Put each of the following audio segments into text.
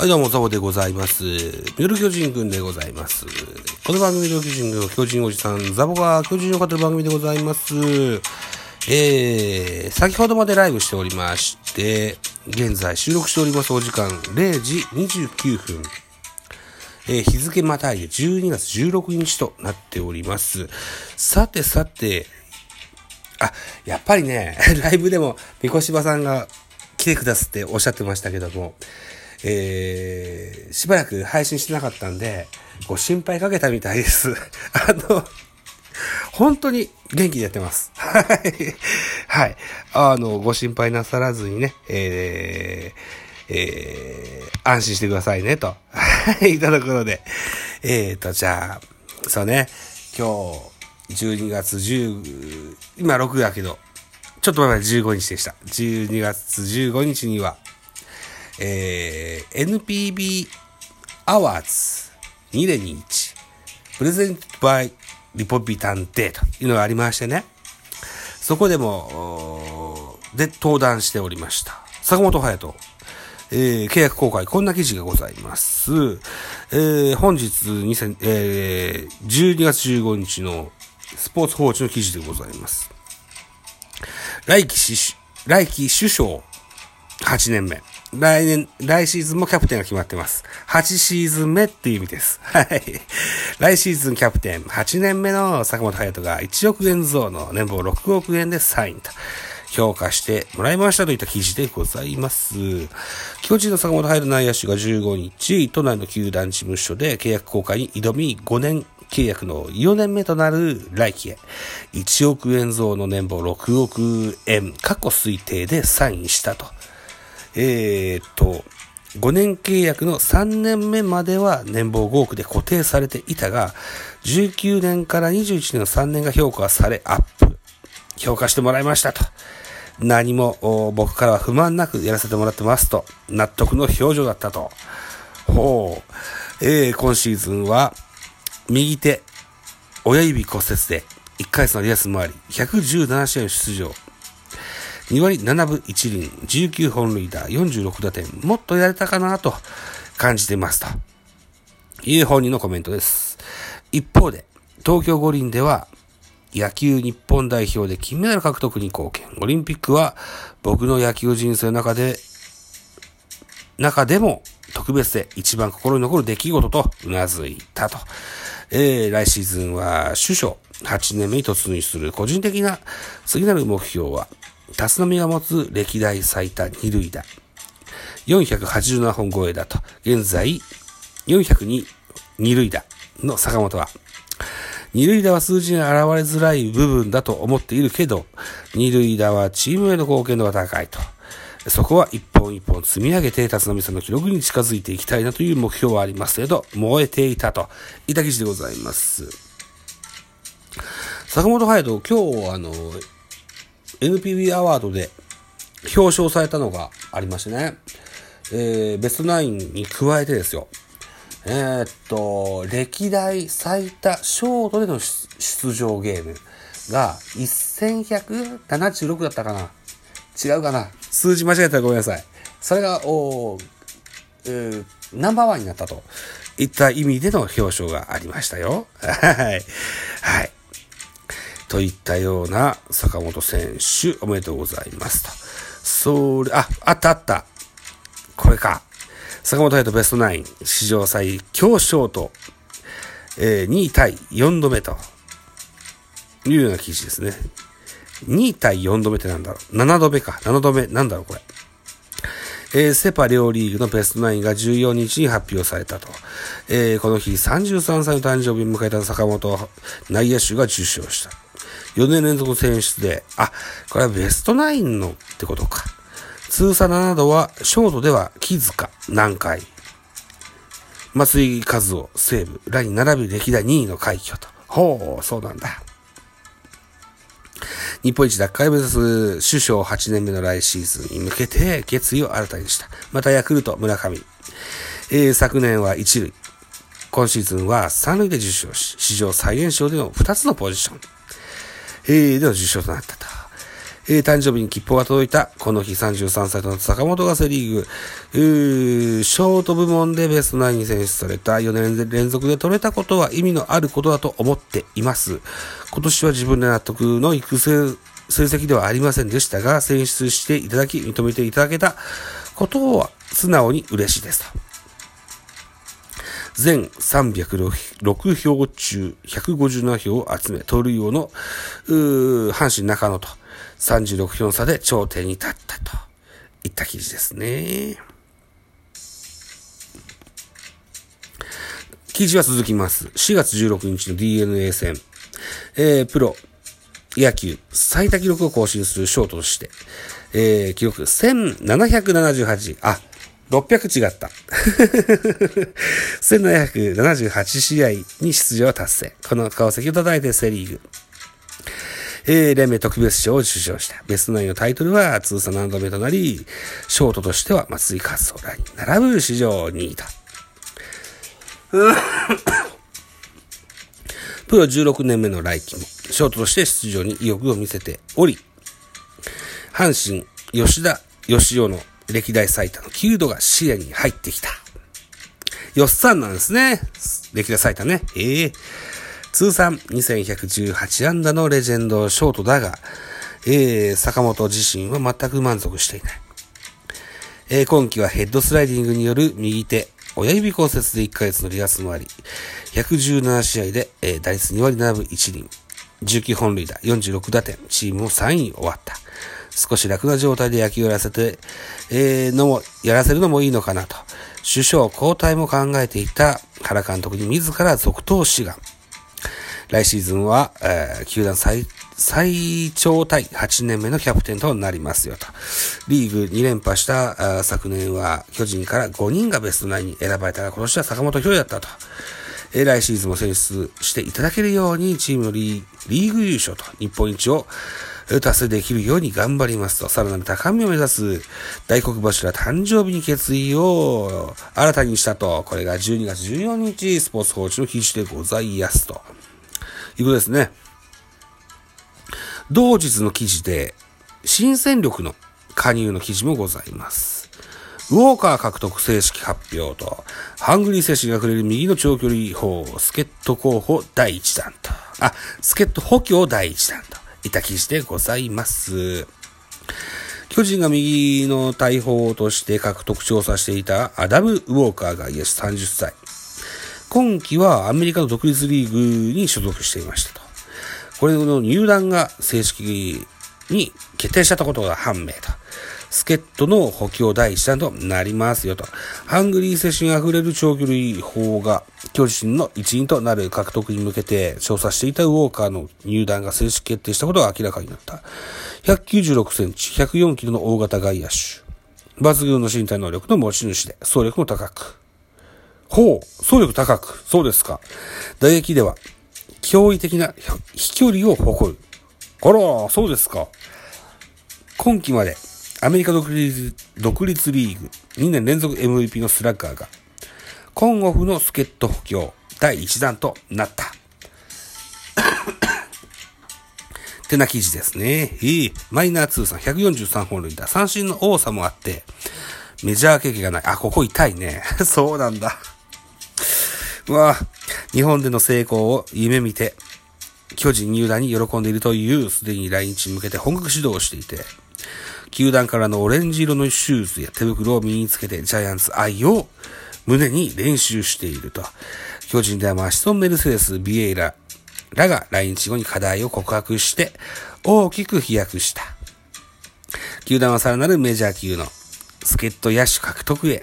はい、どうも、ザボでございます。ミドル巨人くんでございます。この番組、ミドル巨人くんは巨人おじさん、ザボが巨人を語る番組でございます。えー、先ほどまでライブしておりまして、現在収録しておりますお時間0時29分。えー日付またいで12月16日となっております。さてさて、あ、やっぱりね、ライブでも、みこしばさんが来てくださっておっしゃってましたけども、えー、しばらく配信してなかったんで、ご心配かけたみたいです。あの、本当に元気でやってます。はい。はい。あの、ご心配なさらずにね、えー、えー、安心してくださいね、と。はい、いただくので。えーと、じゃあ、そうね、今日、12月10、今6だけど、ちょっと前まで15日でした。12月15日には、えー、NPB アワーズ2021プレゼントバイリポビタンデーというのがありましてね。そこでも、で、登壇しておりました。坂本隼人。えー契約公開、こんな記事がございます。えー本日2000、えー12月15日のスポーツ報知の記事でございます。来季し来季首相8年目。来年、来シーズンもキャプテンが決まってます。8シーズン目っていう意味です。はい。来シーズンキャプテン、8年目の坂本隼人が1億円増の年俸6億円でサインと。評価してもらいましたといった記事でございます。巨人の坂本隼人内野手が15日、都内の球団事務所で契約更改に挑み、5年契約の4年目となる来季へ、1億円増の年俸6億円、過去推定でサインしたと。えーっと、5年契約の3年目までは年俸5億で固定されていたが、19年から21年の3年が評価されアップ。評価してもらいましたと。何も僕からは不満なくやらせてもらってますと。納得の表情だったと。ほう。えー、今シーズンは、右手、親指骨折で、1ヶ月のリアスもあり、117試合出場。2割7分1厘、19本塁打、46打点、もっとやれたかなと感じてますと。いう本人のコメントです。一方で、東京五輪では、野球日本代表で金メダル獲得に貢献。オリンピックは僕の野球人生の中で、中でも特別で一番心に残る出来事とうなずいたと。えー、来シーズンは首相8年目に突入する個人的な次なる目標は、辰野が持つ歴代最多二塁打。487本超えだと。現在、402二塁打の坂本は、二塁打は数字に現れづらい部分だと思っているけど、二塁打はチームへの貢献度が高いと。そこは一本一本積み上げて、辰野さんの記録に近づいていきたいなという目標はありますけど、燃えていたと。いた記事でございます。坂本隼人、今日、あの、NPB アワードで表彰されたのがありましてね、えー、ベストナインに加えてですよ、えーっと、歴代最多ショートでの出場ゲームが1176だったかな違うかな数字間違えたらごめんなさい。それが、おえーナンバーワンになったといった意味での表彰がありましたよ。はい。はい。といったような坂本選手、おめでとうございますと。それ、あ、あったあった。これか。坂本隼人ベストナイン、史上最強ショート、えー2位対4度目というような記事ですね。2位対4度目ってなんだろう ?7 度目か。7度目。なんだろうこれ。えーセパ両リーグのベストナインが14日に発表されたと。えーこの日33歳の誕生日を迎えた坂本内野手が受賞した。4年連続選出で、あ、これはベストナインのってことか。通算7度は、ショートでは木塚、南海、松井和夫、西武、らに並び歴代2位の快挙と。ほう、そうなんだ。日本一奪回を目指す首相8年目の来シーズンに向けて決意を新たにした。またヤクルト、村上。えー昨年は1塁。今シーズンは3塁で受賞し、史上最年少での2つのポジション。えーでの受賞となったと。えー、誕生日に切符が届いた、この日33歳となった坂本がセリーグ、ーショート部門でベスト9に選出された4年連続で取れたことは意味のあることだと思っています。今年は自分で納得の育成成績ではありませんでしたが、選出していただき、認めていただけたことは素直に嬉しいですと。全306票中157票を集め、盗塁王の、阪神中野と36票差で頂点に立ったといった記事ですね。記事は続きます。4月16日の DNA 戦、えー、プロ野球最多記録を更新するショートとして、えー、記録1778、あ、600違った。1778試合に出場達成。この顔石を叩いてセリーグ。えー、連盟特別賞を受賞した。ベストナインのタイトルは通算何度目となり、ショートとしては松井勝夫らに並ぶ史上2位と。プロ16年目の来季も、ショートとして出場に意欲を見せており、阪神、吉田義雄の歴代最多の9度が視野に入ってきた。よっさんなんですね。歴代最多ね。ええー、通算2118安打のレジェンドショートだが、えー、坂本自身は全く満足していない。えー、今季はヘッドスライディングによる右手、親指骨折で1ヶ月の離脱もあり、117試合で、えー、打率2割7分1厘、19本塁打、46打点、チームも3位に終わった。少し楽な状態で野球をやらせて、えー、のも、やらせるのもいいのかなと。首相交代も考えていた原監督に自ら続投志願。来シーズンは、えー、球団最、最長タイ8年目のキャプテンとなりますよと。リーグ2連覇した昨年は巨人から5人がベストナインに選ばれたが、今年は坂本京だったと。えー、来シーズンも選出していただけるようにチームのリーグ優勝と日本一を達成できるように頑張りますと、さらなる高みを目指す大黒柱誕生日に決意を新たにしたと、これが12月14日、スポーツ報知の記事でございますと。いうことですね。同日の記事で、新戦力の加入の記事もございます。ウォーカー獲得正式発表と、ハングリー精神が触れる右の長距離砲、助っ人候補第1弾と、あ、助っ人補強第1弾と、いた記事でございます。巨人が右の大砲として獲得調査していたアダム・ウォーカーがイエス30歳。今季はアメリカの独立リーグに所属していましたと。これの入団が正式に決定したことが判明と。助っ人の補強第一弾となりますよと。ハングリー精神あふれる長距離砲が巨人の一員となる獲得に向けて調査していたウォーカーの入団が正式決定したことが明らかになった。196センチ、104キロの大型外野手。抜群の身体能力の持ち主で、走力も高く。ほう、走力高く。そうですか。打撃では、驚異的な飛距離を誇る。あら、そうですか。今季までアメリカ独立独立リーグ2年連続 MVP のスラッガーが、コンオフの助っ人補強第1弾となった。てな記事ですね。ええマイナー通算143本塁打、三振の多さもあって、メジャー経験がない。あ、ここ痛いね。そうなんだ。うわ日本での成功を夢見て、巨人入団に喜んでいるという、すでに来日に向けて本格指導をしていて、球団からのオレンジ色のシューズや手袋を身につけてジャイアンツ愛を胸に練習していると。巨人ではマシソン・メルセデス、ビエイラらが来日後に課題を告白して大きく飛躍した。球団はさらなるメジャー級の助っ人野手獲得へ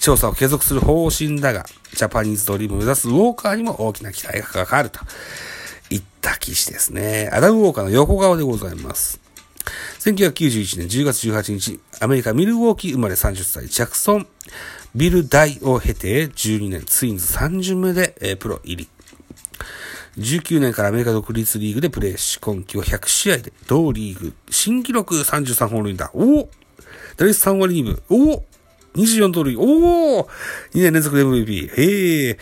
調査を継続する方針だが、ジャパニーズドリームを目指すウォーカーにも大きな期待がかかるとった記事ですね。アダム・ウォーカーの横顔でございます。1991年10月18日、アメリカミルウォーキー生まれ30歳、ジャクソン・ビル大を経て12年、ツインズ3巡目で、えー、プロ入り。19年からアメリカ独立リーグでプレーし、今季は100試合で同リーグ新記録33本塁打。おお打率3割2分。おお !24 盗塁。おお !2 年連続で MVP。へえ。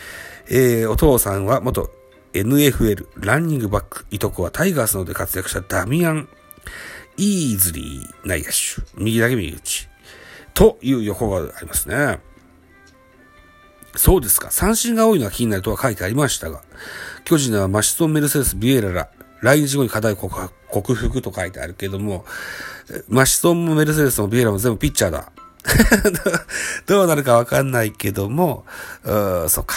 えー、お父さんは元 NFL ランニングバック。いとこはタイガースので活躍したダミアンイーズリー内野手、右だけ右打ち。という予報がありますね。そうですか。三振が多いのは気になるとは書いてありましたが、巨人ではマシソン・メルセデス・ビエララ、来日後に課題克服と書いてあるけども、マシソンもメルセデスもビエラも全部ピッチャーだ。どうなるかわかんないけども、うそっか。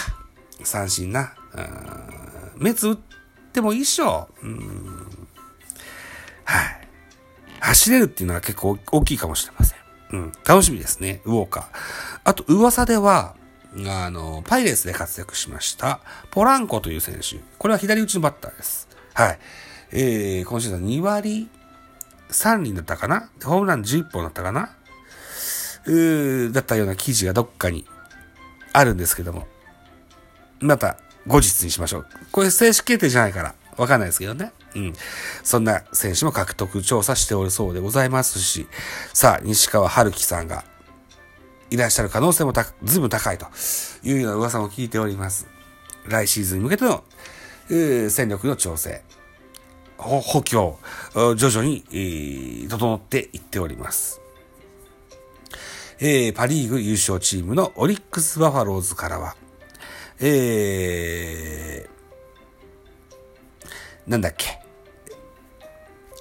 三振な。目つ打ってもいいっしょ。うんはい。走れるっていうのは結構大きいかもしれません。うん。楽しみですね。ウォーカー。あと、噂では、あの、パイレーツで活躍しました、ポランコという選手。これは左打ちのバッターです。はい。えー、今シーズン2割3厘だったかな？ホームラン11本だったかな？うー、だったような記事がどっかにあるんですけども。また、後日にしましょう。これ正式決定じゃないから、わかんないですけどね。うん。そんな選手も獲得調査しておるそうでございますし、さあ、西川春樹さんがいらっしゃる可能性もたずいぶん高いというような噂も聞いております。来シーズンに向けての、戦力の調整、補強、徐々に、整っていっております。えー、パリーグ優勝チームのオリックスバファローズからは、えー、なんだっけ、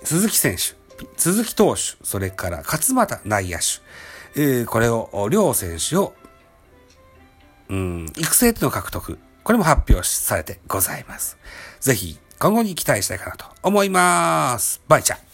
鈴木選手、鈴木投手、それから勝俣内野手、えー、これを、両選手を、うん、育成での獲得、これも発表されてございます。ぜひ、今後に期待したいかなと思います。バイチャ